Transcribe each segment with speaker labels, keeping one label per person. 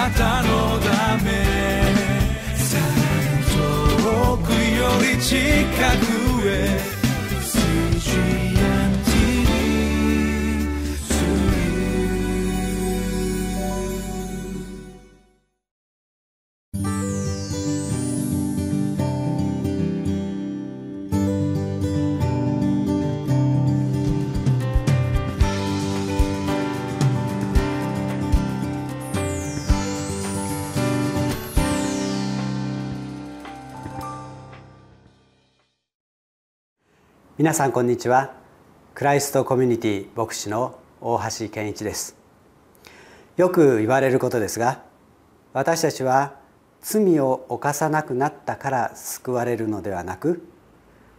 Speaker 1: なたのため。さらに遠くより近くへ。
Speaker 2: 皆さんこんにちは。クライストコミュニティ牧師の大橋健一です。よく言われることですが私たちは罪を犯さなくなったから救われるのではなく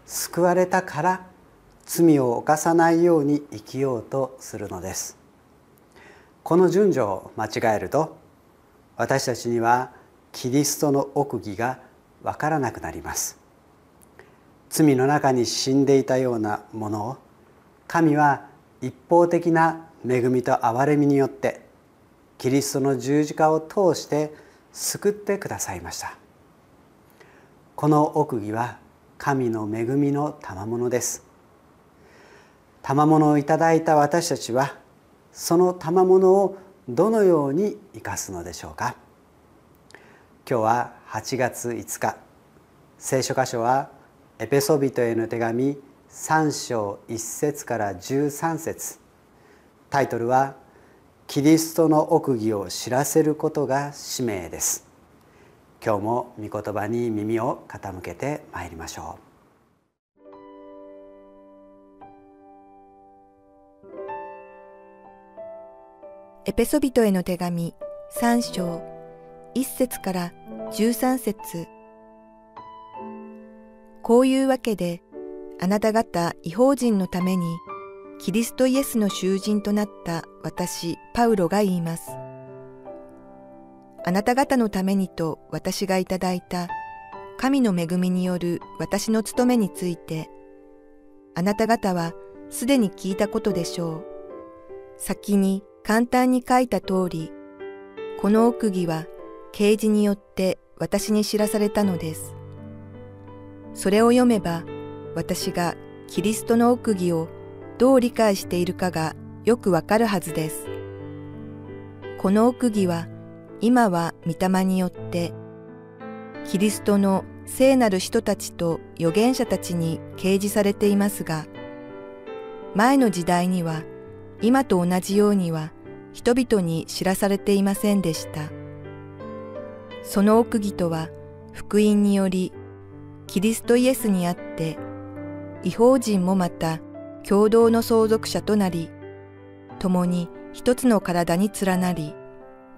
Speaker 2: 救われたから罪を犯さないように生きようとするのです。この順序を間違えると私たちにはキリストの奥義がわからなくなります。罪の中に死んでいたようなものを神は一方的な恵みと憐れみによってキリストの十字架を通して救ってくださいました。この奥義は神の恵みの賜物です。賜物をいただいた私たちはその賜物をどのように生かすのでしょうか。今日は8月5日。聖書箇所はエペソビトへの手紙3章1節から13節。タイトルは「キリストの奥義を知らせることが使命」です。今日も御言葉に耳を傾けてまいりましょ
Speaker 3: う。エペソビトへの手紙3章1節から13節。こういうわけで、あなた方違法人のために、キリストイエスの囚人となった私、パウロが言います。あなた方のためにと私がいただいた神の恵みによる私の務めについて、あなた方はすでに聞いたことでしょう。先に簡単に書いた通り、この奥義は啓示によって私に知らされたのです。それを読めば私がキリストの奥義をどう理解しているかがよくわかるはずです。この奥義は今は御霊によってキリストの聖なる人たちと預言者たちに掲示されていますが前の時代には今と同じようには人々に知らされていませんでした。その奥義とは福音によりキリストイエスにあって、違法人もまた共同の相続者となり、共に一つの体に連なり、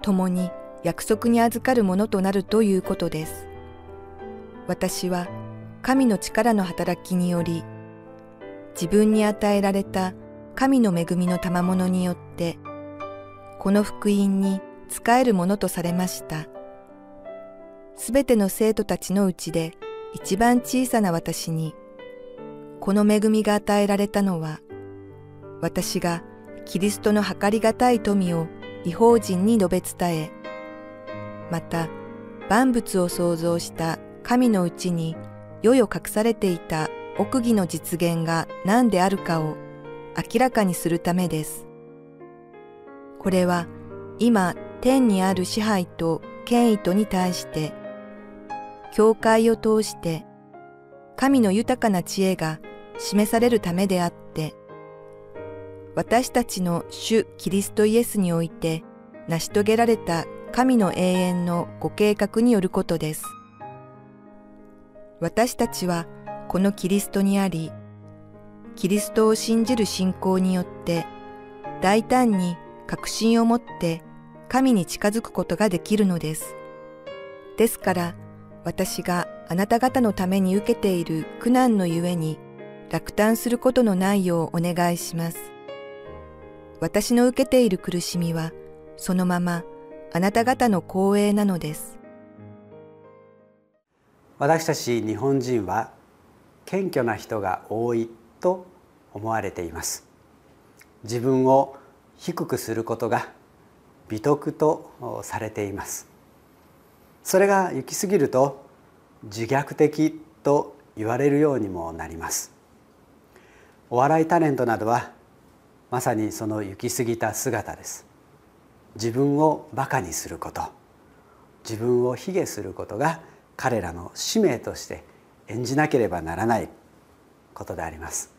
Speaker 3: 共に約束に預かるものとなるということです。私は神の力の働きにより、自分に与えられた神の恵みの賜物によって、この福音に仕えるものとされました。すべての生徒たちのうちで一番小さな私に、この恵みが与えられたのは、私がキリストの計りがたい富を違法人に述べ伝え、また万物を創造した神のうちに世々隠されていた奥義の実現が何であるかを明らかにするためです。これは今天にある支配と権威とに対して教会を通して神の豊かな知恵が示されるためであって、私たちの主キリストイエスにおいて成し遂げられた神の永遠のご計画によることです。私たちはこのキリストにあり、キリストを信じる信仰によって大胆に確信を持って神に近づくことができるのです。ですから私があなた方のために受けている苦難のゆえに落胆することのないようお願いします。私の受けている苦しみはそのままあなた方の光栄なのです。
Speaker 2: 私たち日本人は謙虚な人が多いと思われています。自分を低くすることが美徳とされていますそれが行き過ぎると自虐的と言われるようにもなります。お笑いタレントなどはまさにその行き過ぎた姿です。自分をバカにすること。自分を卑下することが彼らの使命として演じなければならないことであります。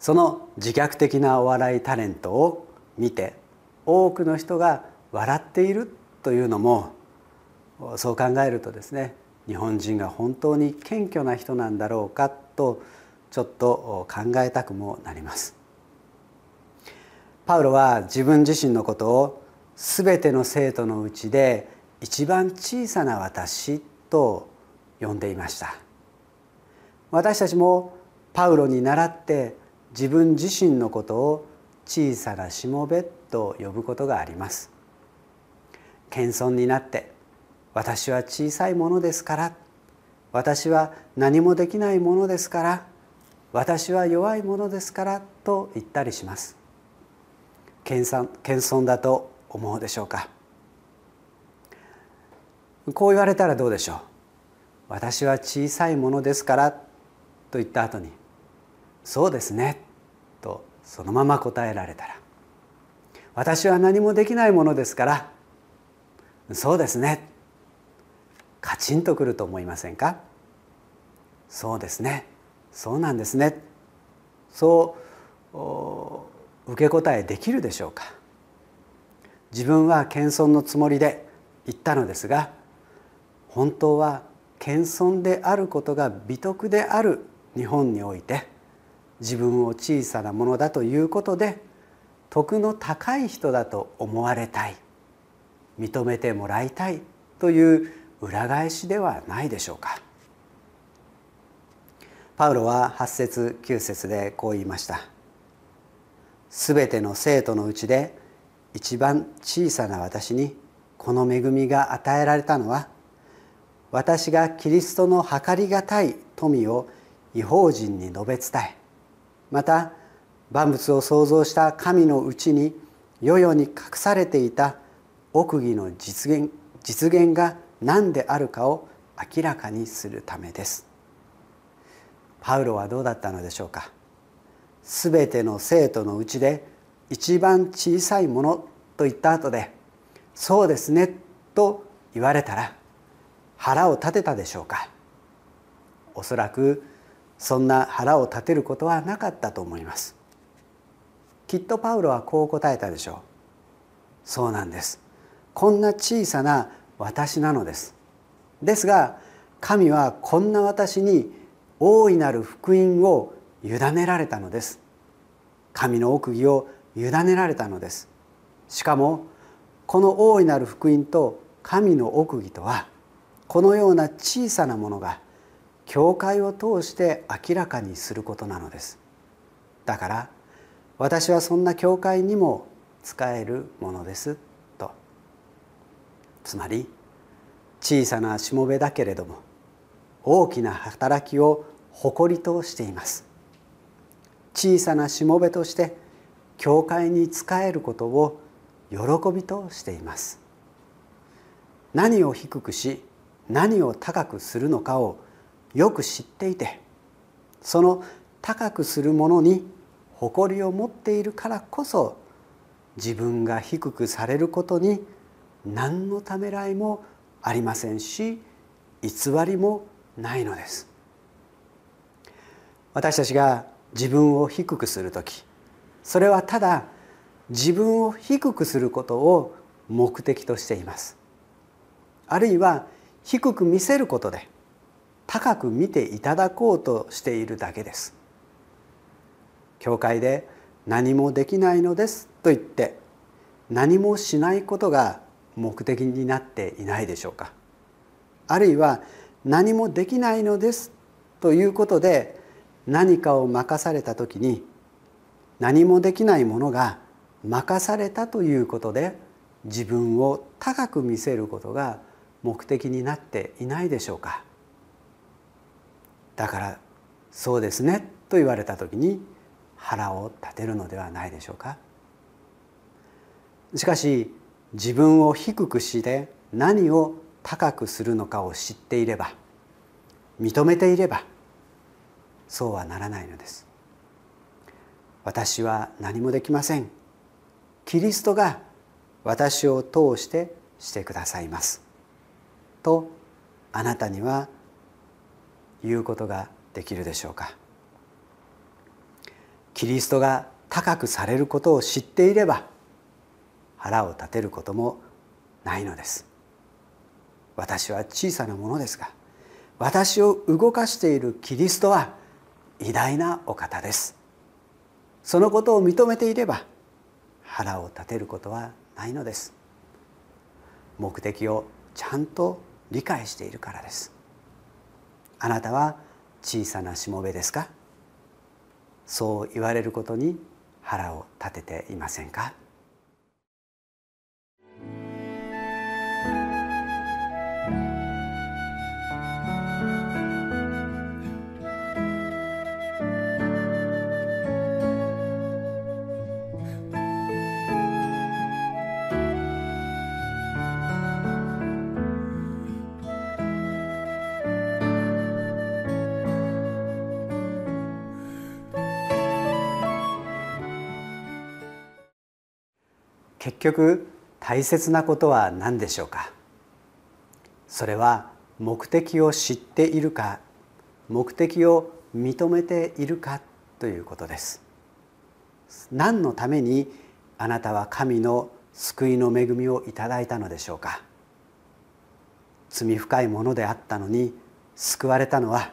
Speaker 2: その自虐的なお笑いタレントを見て多くの人が笑っているというのもそう考えるとですね日本人が本当に謙虚な人なんだろうかとちょっと考えたくもなります。パウロは自分自身のことを全ての生徒のうちで一番小さな私と呼んでいました。私たちもパウロに倣って自分自身のことを小さなしもべと呼ぶことがあります。謙遜になって私は小さいものですから。私は何もできないものですから。私は弱いものですから。と言ったりします。謙遜だと思うでしょうか。こう言われたらどうでしょう。私は小さいものですから。と言った後にそうですね。とそのまま答えられたら。私は何もできないものですから。そうですね。チンとくると思いませんかそうですねそうなんですねそう受け答えできるでしょうか自分は謙遜のつもりで言ったのですが本当は謙遜であることが美徳である日本において自分を小さなものだということで徳の高い人だと思われたい認めてもらいたいという裏返しではないでしょうか。パウロは8節9節でこう言いました「すべての生徒のうちで一番小さな私にこの恵みが与えられたのは私がキリストの計りがたい富を違法人に述べ伝えまた万物を創造した神のうちに世々に隠されていた奥義の実現実現が何であるかを明らかにするためです。パウロはどうだったのでしょうか。すべての生徒のうちで一番小さいものと言った後で「そうですね」と言われたら腹を立てたでしょうか。おそらくそんな腹を立てることはなかったと思います。きっとパウロはこう答えたでしょう。そうなんです。こんな小さな私なのです。ですが神はこんな私に大いなる福音を委ねられたのです。神の奥義を委ねられたのです。しかもこの大いなる福音と神の奥義とはこのような小さなものが教会を通して明らかにすることなのです。だから私はそんな教会にも使えるものです。つまり小さなしもべだけれども大きな働きを誇りとしています。小さなしもべとして教会に仕えることを喜びとしています。何を低くし何を高くするのかをよく知っていてその高くするものに誇りを持っているからこそ自分が低くされることに何のためらいもありませんし偽りもないのです。私たちが自分を低くする時それはただ自分を低くすることを目的としています。あるいは低く見せることで高く見ていただこうとしているだけです。教会で何もできないのですと言って何もしないことが目的になっていないでしょうか。あるいは何もできないのですということで何かを任された時に何もできないものが任されたということで自分を高く見せることが目的になっていないでしょうか。だからそうですねと言われた時に腹を立てるのではないでしょうか。しかし自分を低くして何を高くするのかを知っていれば認めていればそうはならないのです。私は何もできません。キリストが私を通してしてくださいます。とあなたには言うことができるでしょうか。キリストが高くされることを知っていれば腹を立てることもないのです。私は小さなものですが私を動かしているキリストは偉大なお方です。そのことを認めていれば腹を立てることはないのです。目的をちゃんと理解しているからです。あなたは小さなしもべですか？そう言われることに腹を立てていませんか？結局大切なことは何でしょうか？それは目的を知っているか目的を認めているかということです。何のためにあなたは神の救いの恵みをいただいたのでしょうか？罪深いものであったのに救われたのは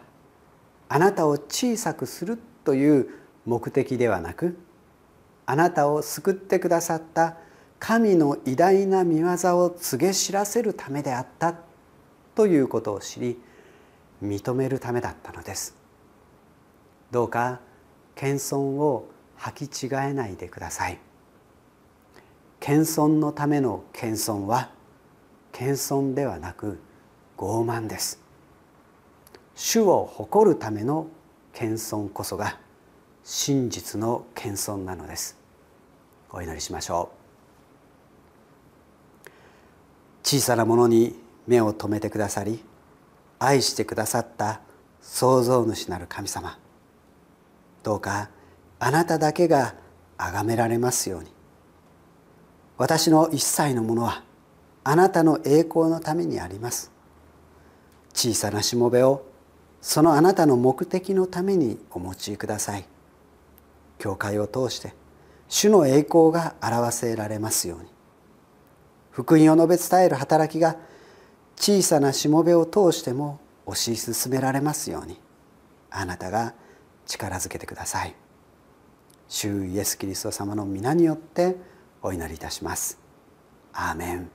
Speaker 2: あなたを小さくするという目的ではなくあなたを救ってくださった神の偉大な見業を告げ知らせるためであったということを知り認めるためだったのです。どうか謙遜を履き違えないでください。謙遜のための謙遜は謙遜ではなく傲慢です。主を誇るための謙遜こそが真実の謙遜なのです。お祈りしましょう。小さなものに目を留めてくださり愛してくださった創造主なる神様。どうかあなただけが崇められますように。私の一切のものはあなたの栄光のためにあります。小さなしもべをそのあなたの目的のためにお持ちください。教会を通して主の栄光が表せられますように。福音を述べ伝える働きが小さなしもべを通しても推し進められますようにあなたが力づけてください。主イエス・キリスト様の皆によってお祈りいたします。アーメン。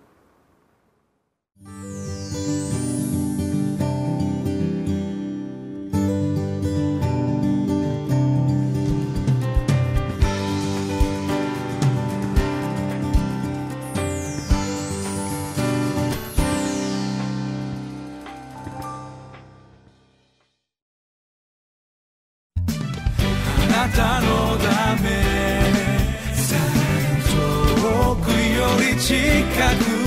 Speaker 1: たのため。遠くより近く。